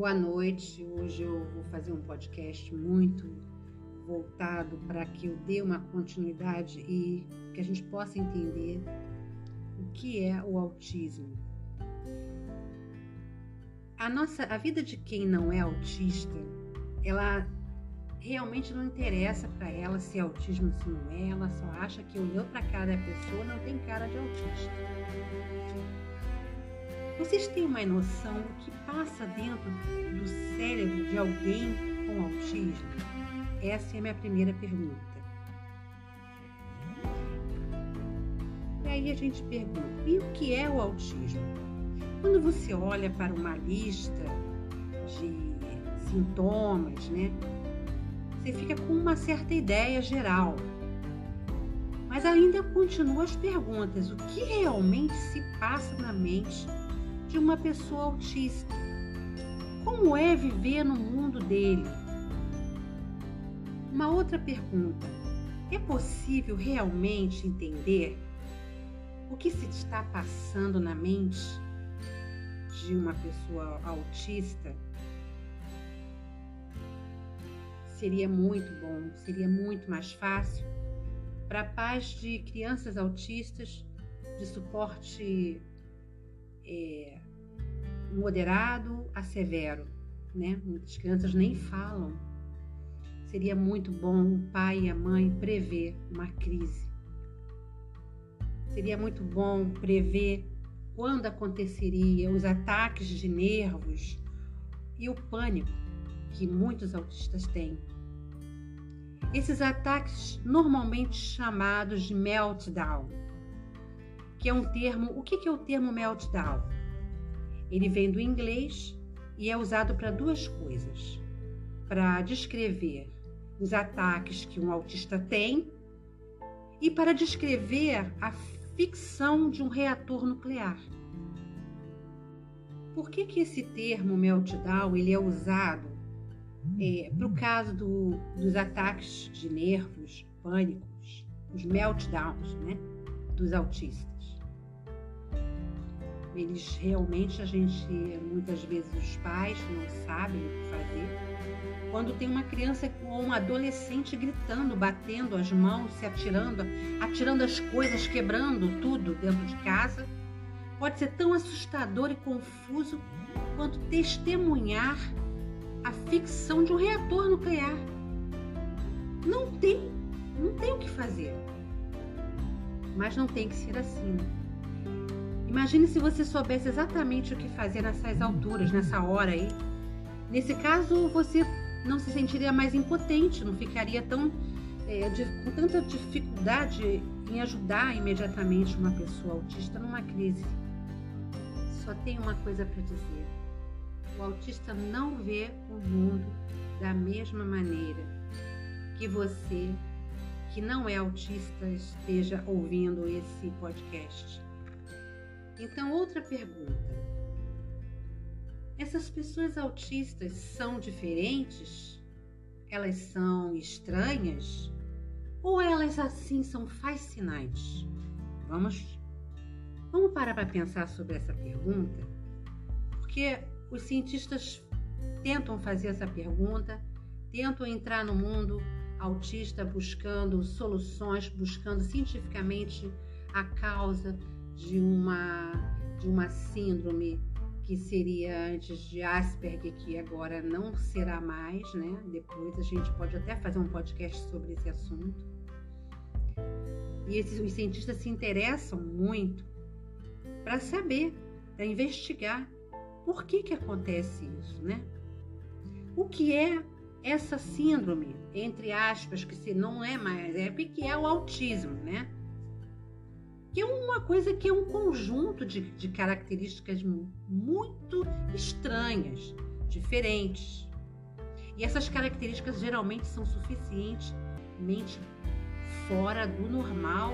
Boa noite. Hoje eu vou fazer um podcast muito voltado para que eu dê uma continuidade e que a gente possa entender o que é o autismo. A nossa, a vida de quem não é autista, ela realmente não interessa para ela se é autismo se não é, ela só acha que olhou para a cara da pessoa não tem cara de autista. Vocês têm uma noção do que passa dentro do cérebro de alguém com autismo? Essa é a minha primeira pergunta. E aí a gente pergunta: e o que é o autismo? Quando você olha para uma lista de sintomas, né? Você fica com uma certa ideia geral. Mas ainda continuam as perguntas: o que realmente se passa na mente de uma pessoa autista. Como é viver no mundo dele? Uma outra pergunta: é possível realmente entender o que se está passando na mente de uma pessoa autista? Seria muito bom, seria muito mais fácil para pais de crianças autistas de suporte é, moderado a severo, né? Muitas crianças nem falam. Seria muito bom o pai e a mãe prever uma crise. Seria muito bom prever quando aconteceria os ataques de nervos e o pânico que muitos autistas têm. Esses ataques normalmente chamados de meltdown, que é um termo. O que é o termo meltdown? Ele vem do inglês e é usado para duas coisas: para descrever os ataques que um autista tem e para descrever a ficção de um reator nuclear. Por que, que esse termo meltdown ele é usado é, para o caso do, dos ataques de nervos, pânicos, os meltdowns né, dos autistas? Eles realmente, a gente, muitas vezes os pais não sabem o que fazer. Quando tem uma criança ou um adolescente gritando, batendo as mãos, se atirando, atirando as coisas, quebrando tudo dentro de casa, pode ser tão assustador e confuso quanto testemunhar a ficção de um reator nuclear. Não tem, não tem o que fazer. Mas não tem que ser assim. Imagine se você soubesse exatamente o que fazer nessas alturas, nessa hora aí. Nesse caso, você não se sentiria mais impotente, não ficaria tão é, de, com tanta dificuldade em ajudar imediatamente uma pessoa autista numa crise. Só tem uma coisa para dizer: o autista não vê o mundo da mesma maneira que você, que não é autista, esteja ouvindo esse podcast. Então, outra pergunta. Essas pessoas autistas são diferentes? Elas são estranhas? Ou elas assim são fascinantes? Vamos, vamos parar para pensar sobre essa pergunta? Porque os cientistas tentam fazer essa pergunta, tentam entrar no mundo autista buscando soluções, buscando cientificamente a causa de uma, de uma síndrome que seria antes de Asperger, que agora não será mais, né? Depois a gente pode até fazer um podcast sobre esse assunto. E esses, os cientistas se interessam muito para saber, para investigar por que, que acontece isso, né? O que é essa síndrome, entre aspas, que se não é mais, é porque é o autismo, né? Que é uma coisa que é um conjunto de, de características muito estranhas, diferentes. E essas características geralmente são suficientemente fora do normal,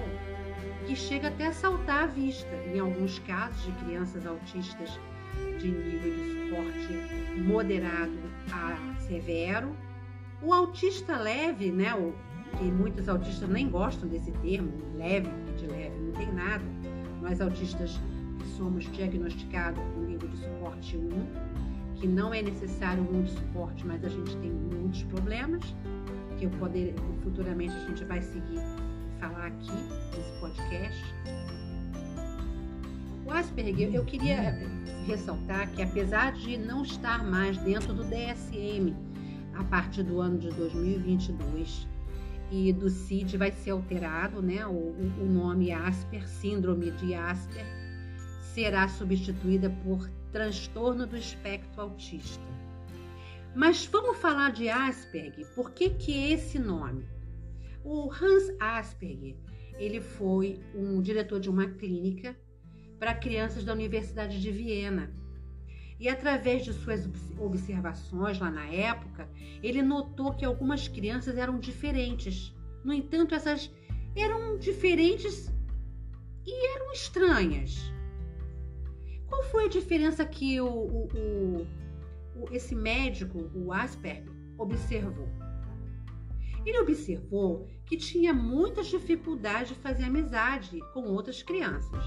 que chega até a saltar a vista. Em alguns casos de crianças autistas de nível de suporte moderado a severo, o autista leve, né, o, que muitos autistas nem gostam desse termo, leve, leve, não tem nada. Nós autistas somos diagnosticados com nível de suporte 1, que não é necessário muito suporte, mas a gente tem muitos problemas, que eu poder, futuramente a gente vai seguir falar aqui nesse podcast. O Asperger, eu queria ressaltar que apesar de não estar mais dentro do DSM a partir do ano de 2022 e do CID vai ser alterado, né? O, o nome Asper, síndrome de Asper, será substituída por transtorno do espectro autista. Mas vamos falar de Asperger. Por que que esse nome? O Hans Asperger, ele foi um diretor de uma clínica para crianças da Universidade de Viena. E através de suas observações lá na época, ele notou que algumas crianças eram diferentes. No entanto, essas eram diferentes e eram estranhas. Qual foi a diferença que o, o, o, esse médico, o Asperger, observou? Ele observou que tinha muitas dificuldades de fazer amizade com outras crianças.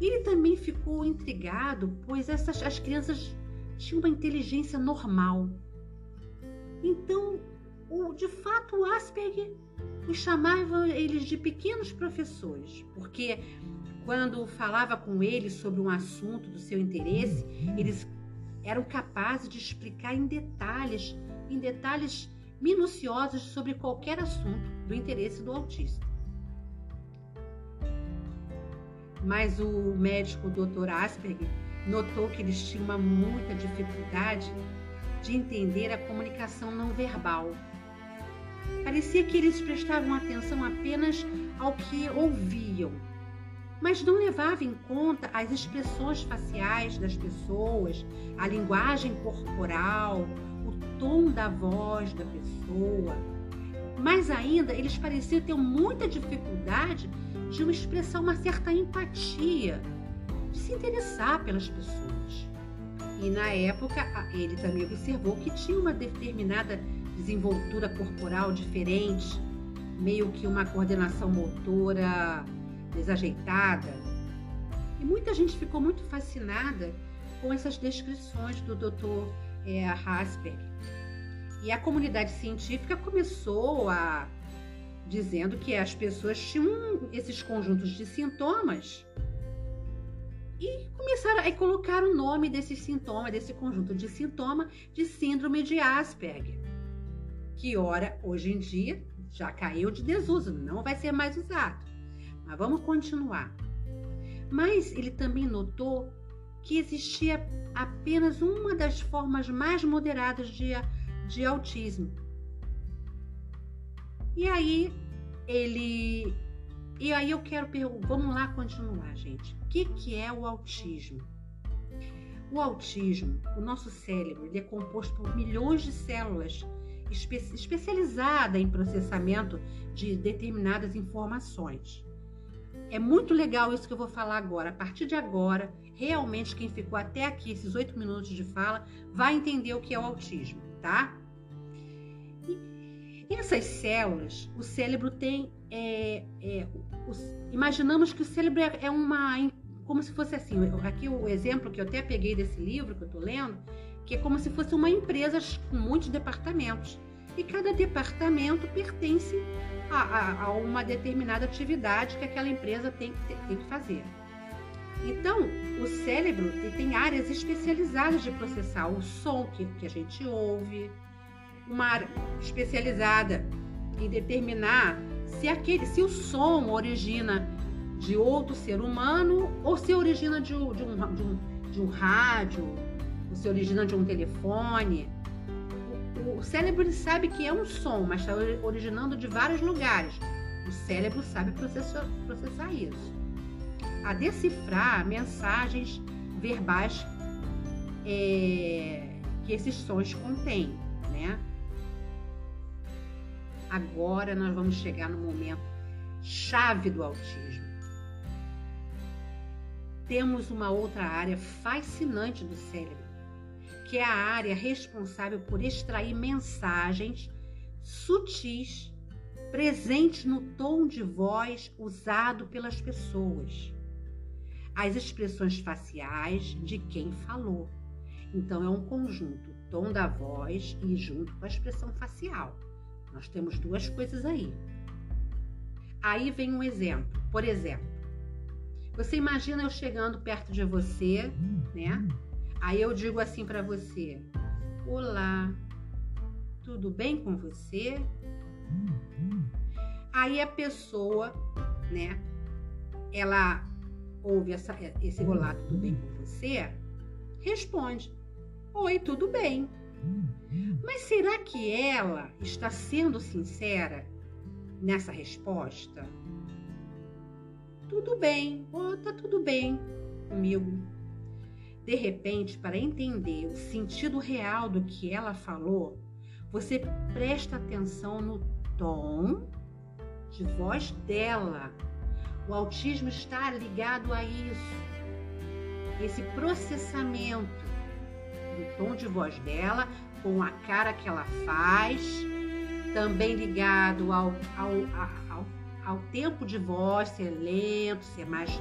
Ele também ficou intrigado, pois essas, as crianças tinham uma inteligência normal. Então, o, de fato, o Asperger os chamava eles de pequenos professores, porque quando falava com eles sobre um assunto do seu interesse, eles eram capazes de explicar em detalhes, em detalhes minuciosos sobre qualquer assunto do interesse do autista. Mas o médico Dr. Asperger notou que eles tinham uma muita dificuldade de entender a comunicação não verbal. Parecia que eles prestavam atenção apenas ao que ouviam, mas não levavam em conta as expressões faciais das pessoas, a linguagem corporal, o tom da voz da pessoa. Mais ainda, eles pareciam ter muita dificuldade de expressar uma certa empatia, de se interessar pelas pessoas. E na época, ele também observou que tinha uma determinada desenvoltura corporal diferente, meio que uma coordenação motora desajeitada. E muita gente ficou muito fascinada com essas descrições do Dr. É, Hasberg. E a comunidade científica começou a dizendo que as pessoas tinham esses conjuntos de sintomas e começaram a colocar o nome desses sintomas, desse conjunto de sintoma, de síndrome de Asperger, que ora hoje em dia já caiu de desuso, não vai ser mais usado. Mas vamos continuar. Mas ele também notou que existia apenas uma das formas mais moderadas de, de autismo, e aí ele e aí eu quero perguntar, vamos lá continuar, gente. O que, que é o autismo? O autismo, o nosso cérebro, ele é composto por milhões de células espe especializadas em processamento de determinadas informações. É muito legal isso que eu vou falar agora. A partir de agora, realmente quem ficou até aqui, esses oito minutos de fala, vai entender o que é o autismo, tá? Essas células, o cérebro tem. É, é, os, imaginamos que o cérebro é, é uma. Como se fosse assim. Aqui o exemplo que eu até peguei desse livro que eu estou lendo, que é como se fosse uma empresa com muitos departamentos. E cada departamento pertence a, a, a uma determinada atividade que aquela empresa tem, tem que fazer. Então, o cérebro tem áreas especializadas de processar o som que, que a gente ouve, uma área especializada em determinar se aquele, se o som origina de outro ser humano ou se origina de, um, de, um, de, um, de um rádio, ou se origina de um telefone. O, o cérebro sabe que é um som, mas está originando de vários lugares. O cérebro sabe processar, processar isso. A decifrar mensagens verbais é, que esses sons contêm, né? Agora nós vamos chegar no momento chave do autismo. Temos uma outra área fascinante do cérebro, que é a área responsável por extrair mensagens sutis presentes no tom de voz usado pelas pessoas, as expressões faciais de quem falou Então é um conjunto, tom da voz e junto com a expressão facial. Nós temos duas coisas aí. Aí vem um exemplo. Por exemplo, você imagina eu chegando perto de você, né? Aí eu digo assim para você: Olá, tudo bem com você? Aí a pessoa, né? Ela ouve essa, esse olá, tudo bem com você? Responde: Oi, tudo bem. Mas será que ela está sendo sincera nessa resposta? Tudo bem, oh, tá tudo bem comigo. De repente, para entender o sentido real do que ela falou, você presta atenção no tom de voz dela. O autismo está ligado a isso. Esse processamento do tom de voz dela com a cara que ela faz, também ligado ao, ao, ao, ao tempo de voz, ser lento, ser mais.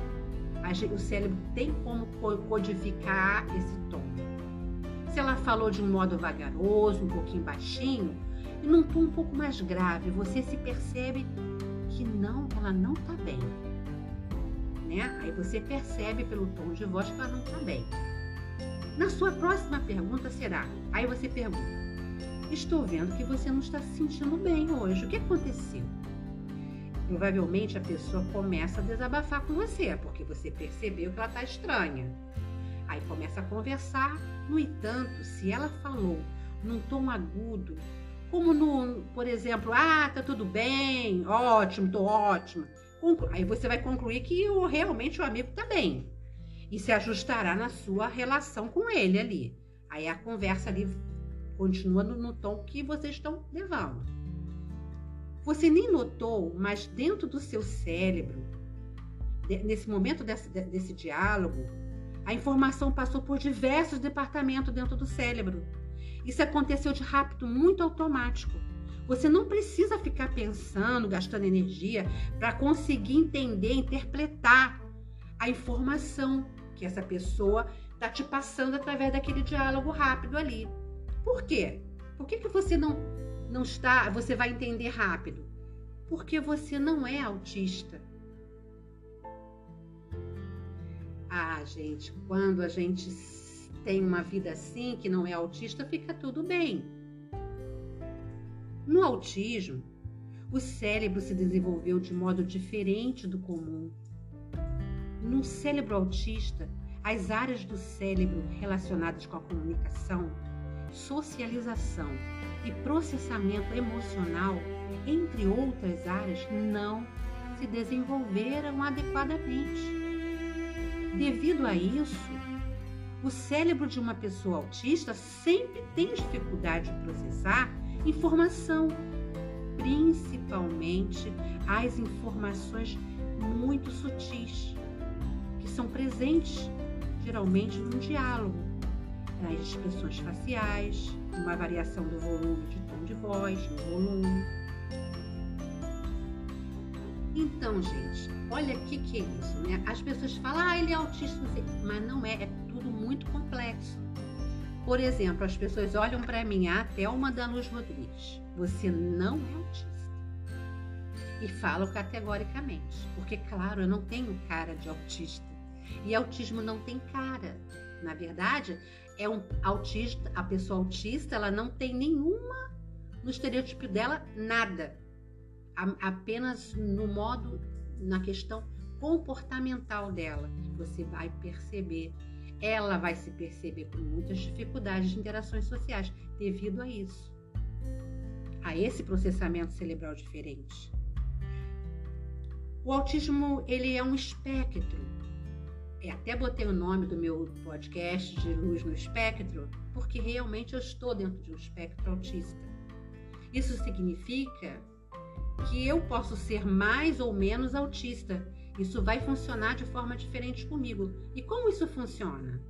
o cérebro tem como codificar esse tom. Se ela falou de um modo vagaroso, um pouquinho baixinho, e num tom um pouco mais grave, você se percebe que não, ela não está bem. Né? Aí você percebe pelo tom de voz que ela não está bem. Na sua próxima pergunta será: aí você pergunta, estou vendo que você não está se sentindo bem hoje, o que aconteceu? Provavelmente a pessoa começa a desabafar com você, porque você percebeu que ela está estranha. Aí começa a conversar. No entanto, se ela falou num tom agudo, como no, por exemplo, ah, tá tudo bem, ótimo, tô ótimo. Aí você vai concluir que realmente o amigo tá bem e se ajustará na sua relação com ele ali. Aí a conversa ali continua no, no tom que vocês estão levando. Você nem notou, mas dentro do seu cérebro, nesse momento desse, desse diálogo, a informação passou por diversos departamentos dentro do cérebro. Isso aconteceu de rápido, muito automático. Você não precisa ficar pensando, gastando energia para conseguir entender, interpretar a informação que essa pessoa está te passando através daquele diálogo rápido ali. Por quê? Por que, que você não, não está, você vai entender rápido? Porque você não é autista. Ah, gente, quando a gente tem uma vida assim, que não é autista, fica tudo bem. No autismo, o cérebro se desenvolveu de modo diferente do comum. No cérebro autista, as áreas do cérebro relacionadas com a comunicação, socialização e processamento emocional, entre outras áreas, não se desenvolveram adequadamente. Devido a isso, o cérebro de uma pessoa autista sempre tem dificuldade de processar informação, principalmente as informações muito sutis, são presentes geralmente no diálogo, nas expressões faciais, uma variação do volume de tom de voz, no volume então, gente, olha o que, que é isso, né? As pessoas falam, ah, ele é autista, mas não é, é tudo muito complexo. Por exemplo, as pessoas olham para mim, a Thelma da Luz Rodrigues, você não é autista. E falam categoricamente, porque, claro, eu não tenho cara de autista. E autismo não tem cara. Na verdade, é um autista, a pessoa autista, ela não tem nenhuma no estereótipo dela nada apenas no modo, na questão comportamental dela, você vai perceber. Ela vai se perceber com muitas dificuldades de interações sociais devido a isso, a esse processamento cerebral diferente. O autismo ele é um espectro. Eu até botei o nome do meu podcast de Luz no Espectro, porque realmente eu estou dentro de um espectro autista. Isso significa que eu posso ser mais ou menos autista. Isso vai funcionar de forma diferente comigo. E como isso funciona?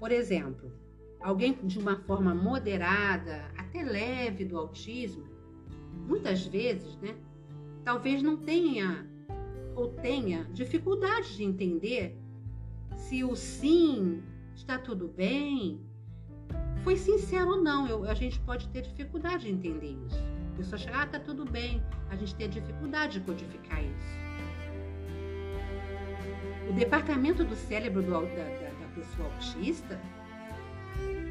Por exemplo, alguém de uma forma moderada, até leve do autismo, muitas vezes, né, talvez não tenha ou tenha dificuldade de entender se o sim Está tudo bem? Foi sincero ou não? Eu, a gente pode ter dificuldade de entender isso. A pessoa chega, ah, tá tudo bem. A gente tem dificuldade de codificar isso. O departamento do cérebro do, da, da, da pessoa autista,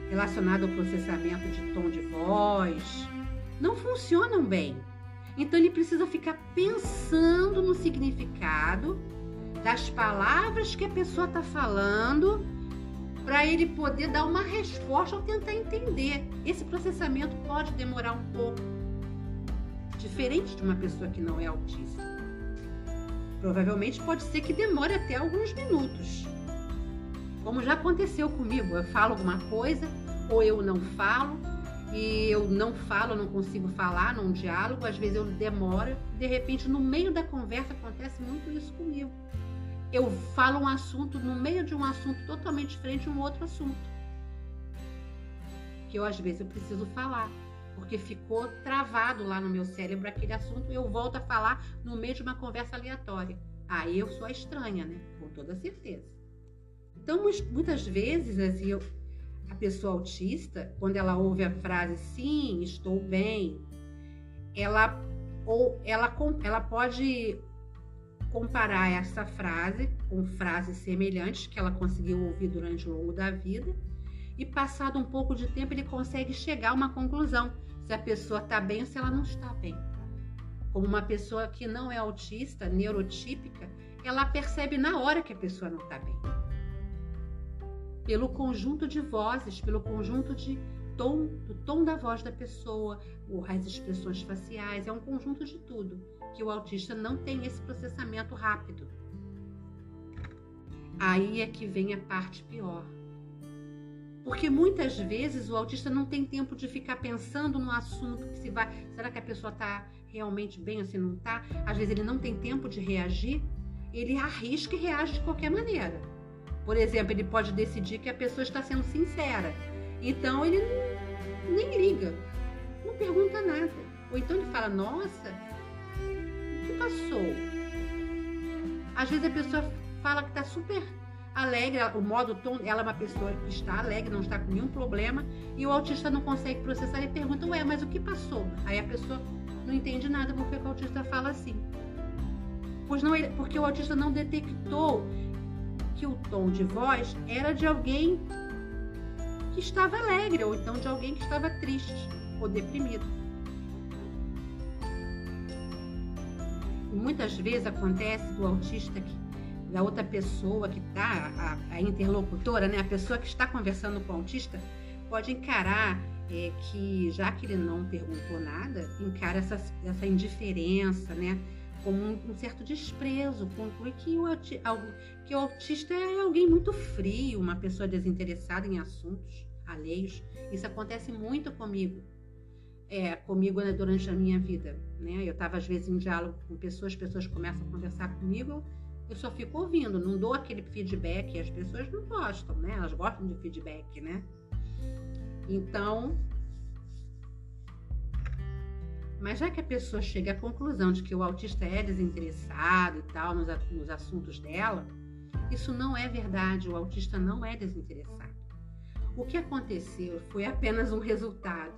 relacionado ao processamento de tom de voz, não funcionam bem. Então ele precisa ficar pensando no significado das palavras que a pessoa está falando para ele poder dar uma resposta ou tentar entender. Esse processamento pode demorar um pouco, diferente de uma pessoa que não é autista. Provavelmente pode ser que demore até alguns minutos. Como já aconteceu comigo, eu falo alguma coisa ou eu não falo, e eu não falo, não consigo falar num diálogo, às vezes eu demoro, de repente no meio da conversa acontece muito isso comigo. Eu falo um assunto no meio de um assunto totalmente diferente de um outro assunto. Que eu às vezes eu preciso falar, porque ficou travado lá no meu cérebro aquele assunto e eu volto a falar no meio de uma conversa aleatória. Aí eu sou a estranha, né? Com toda certeza. Então, muitas vezes, assim, eu, a pessoa autista, quando ela ouve a frase sim, estou bem, ela ou ela, ela pode comparar essa frase com frases semelhantes que ela conseguiu ouvir durante o longo da vida e passado um pouco de tempo ele consegue chegar a uma conclusão se a pessoa está bem ou se ela não está bem. Como uma pessoa que não é autista, neurotípica, ela percebe na hora que a pessoa não está bem pelo conjunto de vozes, pelo conjunto de tom, do tom da voz da pessoa, as expressões faciais, é um conjunto de tudo que o autista não tem esse processamento rápido. Aí é que vem a parte pior. Porque muitas vezes o autista não tem tempo de ficar pensando no assunto que se vai. Será que a pessoa está realmente bem ou se não está? Às vezes ele não tem tempo de reagir, ele arrisca e reage de qualquer maneira. Por exemplo, ele pode decidir que a pessoa está sendo sincera. Então ele nem liga, não pergunta nada. Ou então ele fala: Nossa, o que passou? Às vezes a pessoa fala que está super alegre, o modo tom, ela é uma pessoa que está alegre, não está com nenhum problema, e o autista não consegue processar e pergunta: Ué, mas o que passou? Aí a pessoa não entende nada porque o autista fala assim. Pois não, porque o autista não detectou que o tom de voz era de alguém que estava alegre, ou então de alguém que estava triste ou deprimido. E muitas vezes acontece do autista que da outra pessoa que está, a, a, interlocutora, né, a pessoa que está conversando com o autista, pode encarar é, que, já que ele não perguntou nada, encara essa, essa indiferença, né? Como um, um certo desprezo, conclui que o, que o autista é alguém muito frio, uma pessoa desinteressada em assuntos alheios. Isso acontece muito comigo, é, comigo né, durante a minha vida. Né? Eu estava às vezes em diálogo com pessoas, pessoas começam a conversar comigo, eu só fico ouvindo, não dou aquele feedback. As pessoas não gostam, né? Elas gostam de feedback, né? Então, mas já que a pessoa chega à conclusão de que o autista é desinteressado e tal nos, nos assuntos dela, isso não é verdade. O autista não é desinteressado. O que aconteceu foi apenas um resultado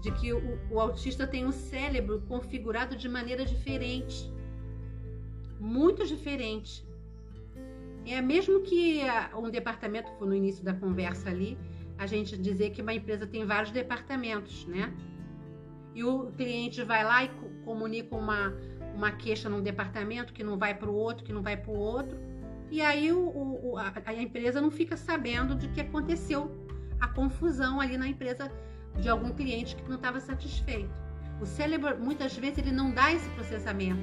de que o, o autista tem um cérebro configurado de maneira diferente, muito diferente. É mesmo que um departamento, no início da conversa ali, a gente dizer que uma empresa tem vários departamentos, né? E o cliente vai lá e comunica uma, uma queixa num departamento que não vai para o outro, que não vai para o outro, e aí o, o, a, a, empresa não fica sabendo de que aconteceu a confusão ali na empresa de algum cliente que não estava satisfeito. O cérebro, muitas vezes, ele não dá esse processamento.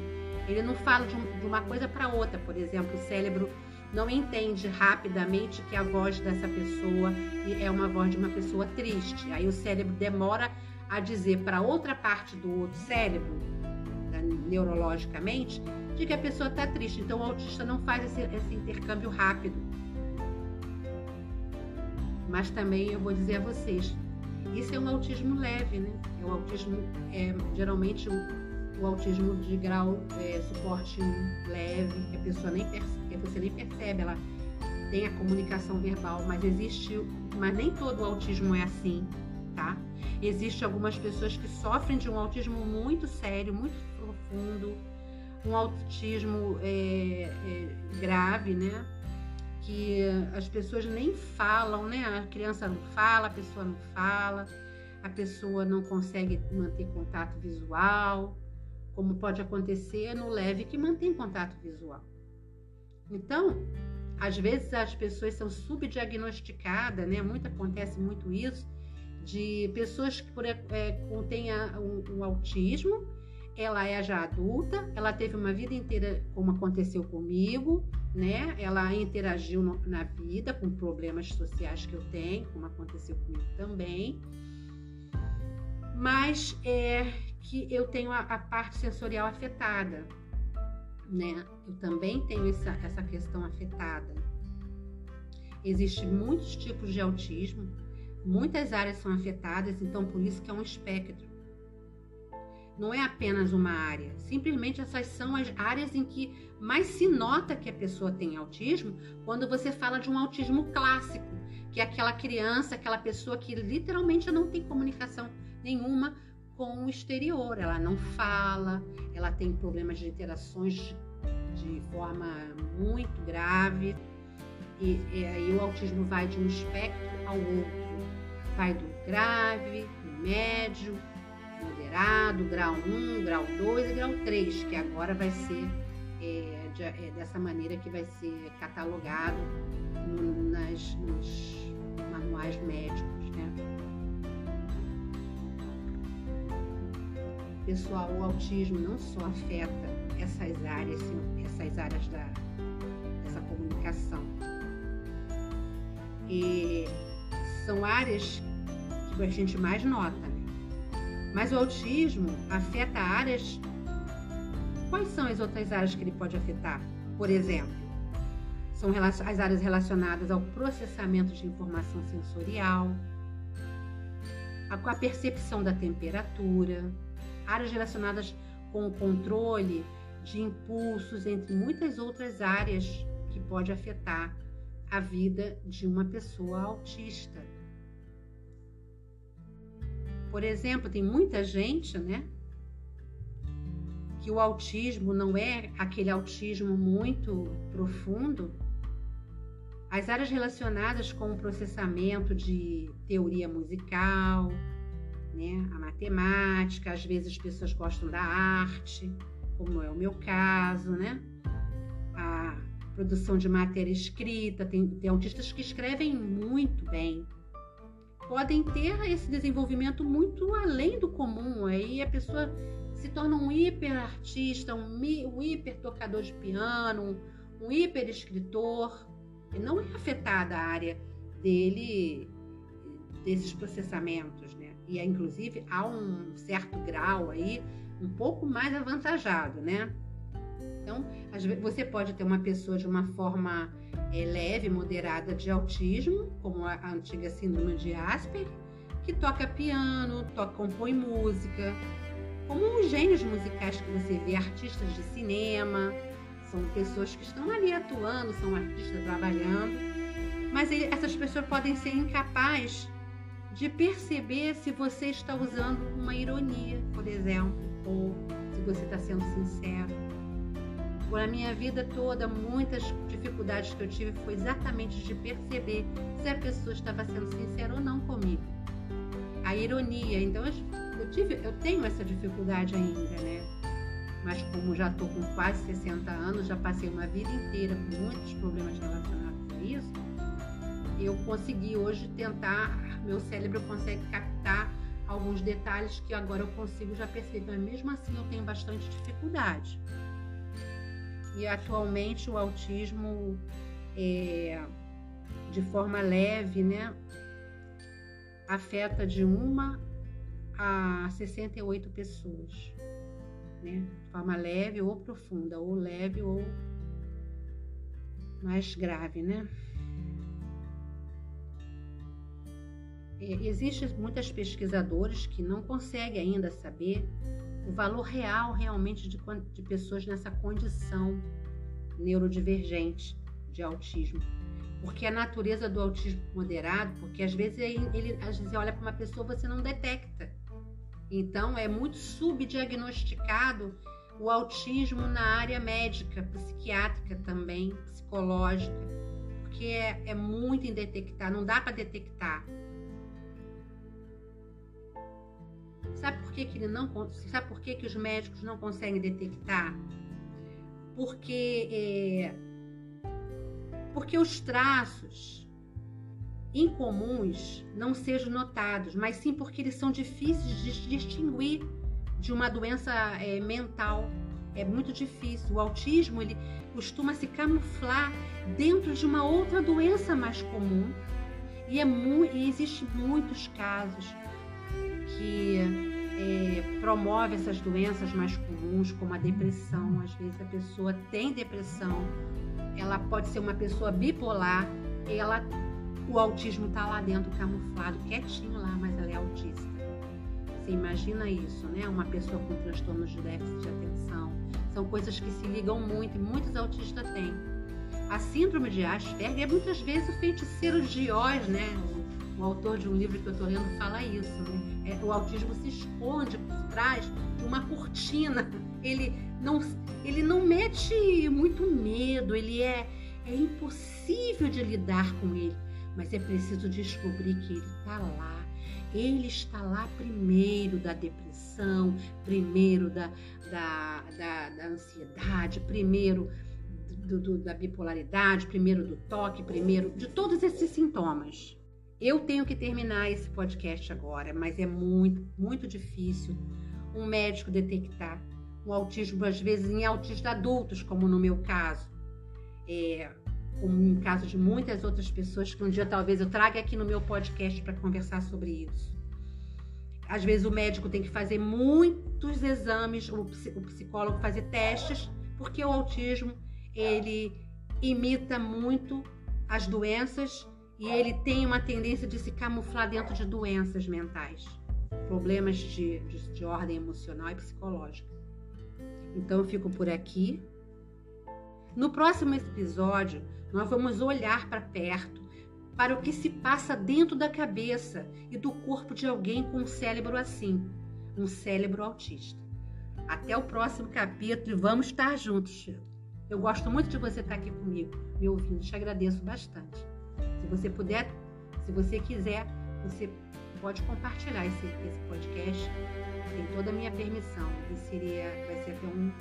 Ele não fala de, um, de uma coisa para outra. Por exemplo, o cérebro não entende rapidamente que a voz dessa pessoa é uma voz de uma pessoa triste. Aí o cérebro demora a dizer para outra parte do outro cérebro, né, neurologicamente, de que a pessoa está triste. Então o autista não faz esse, esse, intercâmbio rápido. Mas também eu vou dizer a vocês, isso é um autismo leve, né? É um autismo, é, geralmente o, o autismo de grau é, suporte leve, que a pessoa nem percebe, você nem percebe, ela tem a comunicação verbal, mas existe, mas nem todo autismo é assim, tá? Existem algumas pessoas que sofrem de um autismo muito sério, muito profundo, um autismo é, é, grave, né? Que as pessoas nem falam, né? A criança não fala, a pessoa não fala, a pessoa não consegue manter contato visual, como pode acontecer no leve que mantém contato visual. Então, às vezes as pessoas são subdiagnosticadas, né? Muito acontece muito isso de pessoas que por, é, contêm o, o autismo, ela é já adulta, ela teve uma vida inteira como aconteceu comigo, né? Ela interagiu no, na vida com problemas sociais que eu tenho, como aconteceu comigo também. Mas é que eu tenho a, a parte sensorial afetada, né? Eu também tenho essa, essa questão afetada. Existem muitos tipos de autismo, muitas áreas são afetadas, então por isso que é um espectro. Não é apenas uma área, simplesmente essas são as áreas em que mais se nota que a pessoa tem autismo quando você fala de um autismo clássico, que é aquela criança, aquela pessoa que literalmente não tem comunicação nenhuma com o exterior. Ela não fala, ela tem problemas de interações de forma muito grave. E, e aí o autismo vai de um espectro ao outro. Vai do grave, médio, moderado, grau 1, grau 2 e grau 3, que agora vai ser é, de, é, dessa maneira que vai ser catalogado no, nas, nos manuais médicos. Né? Pessoal, o autismo não só afeta essas áreas, essas áreas da, dessa comunicação. E são áreas que a gente mais nota. Né? Mas o autismo afeta áreas. Quais são as outras áreas que ele pode afetar? Por exemplo, são as áreas relacionadas ao processamento de informação sensorial, a percepção da temperatura, áreas relacionadas com o controle de impulsos, entre muitas outras áreas que pode afetar a vida de uma pessoa autista. Por exemplo, tem muita gente, né, que o autismo não é aquele autismo muito profundo. As áreas relacionadas com o processamento de teoria musical, né? A matemática, às vezes as pessoas gostam da arte, como é o meu caso, né? A produção de matéria escrita, tem, tem autistas que escrevem muito bem. Podem ter esse desenvolvimento muito além do comum, aí a pessoa se torna um hiperartista, um, um hiper tocador de piano, um, um hiper escritor. E não é afetada a área dele, desses processamentos, né? e inclusive há um certo grau aí um pouco mais avantajado, né? Então, você pode ter uma pessoa de uma forma é, leve, moderada de autismo, como a, antiga síndrome de Asperger, que toca piano, toca, compõe música, como os gênios musicais que você vê, artistas de cinema, são pessoas que estão ali atuando, são artistas trabalhando, mas essas pessoas podem ser incapazes de perceber se você está usando uma ironia, por exemplo, ou se você está sendo sincero. Por a minha vida toda, muitas dificuldades que eu tive foi exatamente de perceber se a pessoa estava sendo sincera ou não comigo. A ironia, então eu, tive, eu tenho essa dificuldade ainda, né? Mas como já estou com quase 60 anos, já passei uma vida inteira com muitos problemas relacionados a isso, eu consegui hoje tentar meu cérebro consegue captar alguns detalhes que agora eu consigo já perceber, mas mesmo assim eu tenho bastante dificuldade. E atualmente o autismo é, de forma leve, né, afeta de uma a 68 pessoas, né, de forma leve ou profunda, ou leve ou mais grave, né? É, Existem muitas pesquisadores que não conseguem ainda saber o valor real realmente de, de pessoas nessa condição neurodivergente de autismo. porque a natureza do autismo moderado, porque às vezes ele, às vezes olha para uma pessoa você não detecta. Então é muito subdiagnosticado o autismo na área médica, psiquiátrica também, psicológica, porque é, é muito indetectar, não dá para detectar. Sabe por que, que ele não sabe por que, que os médicos não conseguem detectar? Porque é, porque os traços incomuns não sejam notados, mas sim porque eles são difíceis de distinguir de uma doença é, mental. É muito difícil. O autismo ele costuma se camuflar dentro de uma outra doença mais comum. E, é mu e existe muitos casos que é, promove essas doenças mais comuns, como a depressão. Às vezes a pessoa tem depressão, ela pode ser uma pessoa bipolar, ela, o autismo está lá dentro camuflado, quietinho lá, mas ela é autista. Você imagina isso, né? Uma pessoa com transtornos de déficit de atenção. São coisas que se ligam muito e muitos autistas têm. A síndrome de Asperger é muitas vezes o feiticeiro de Oz, né? O, o autor de um livro que eu estou lendo fala isso, né? É, o autismo se esconde por trás de uma cortina. Ele não, ele não mete muito medo, ele é, é impossível de lidar com ele, mas é preciso descobrir que ele está lá ele está lá primeiro da depressão, primeiro da, da, da, da ansiedade, primeiro do, do, da bipolaridade, primeiro do toque, primeiro de todos esses sintomas. Eu tenho que terminar esse podcast agora, mas é muito, muito difícil um médico detectar o autismo, às vezes em autistas adultos, como no meu caso. É, como em caso de muitas outras pessoas que um dia talvez eu traga aqui no meu podcast para conversar sobre isso. Às vezes o médico tem que fazer muitos exames, o psicólogo fazer testes, porque o autismo ele imita muito as doenças e ele tem uma tendência de se camuflar dentro de doenças mentais, problemas de, de, de ordem emocional e psicológica. Então eu fico por aqui. No próximo episódio, nós vamos olhar para perto, para o que se passa dentro da cabeça e do corpo de alguém com um cérebro assim, um cérebro autista. Até o próximo capítulo e vamos estar juntos. Eu gosto muito de você estar aqui comigo, me ouvindo. Te agradeço bastante. Se você puder, se você quiser, você pode compartilhar esse, esse podcast. Tem toda a minha permissão. E seria, vai ser até um,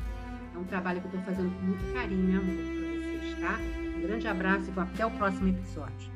é um trabalho que eu estou fazendo com muito carinho e amor para vocês, tá? Um grande abraço e até o próximo episódio.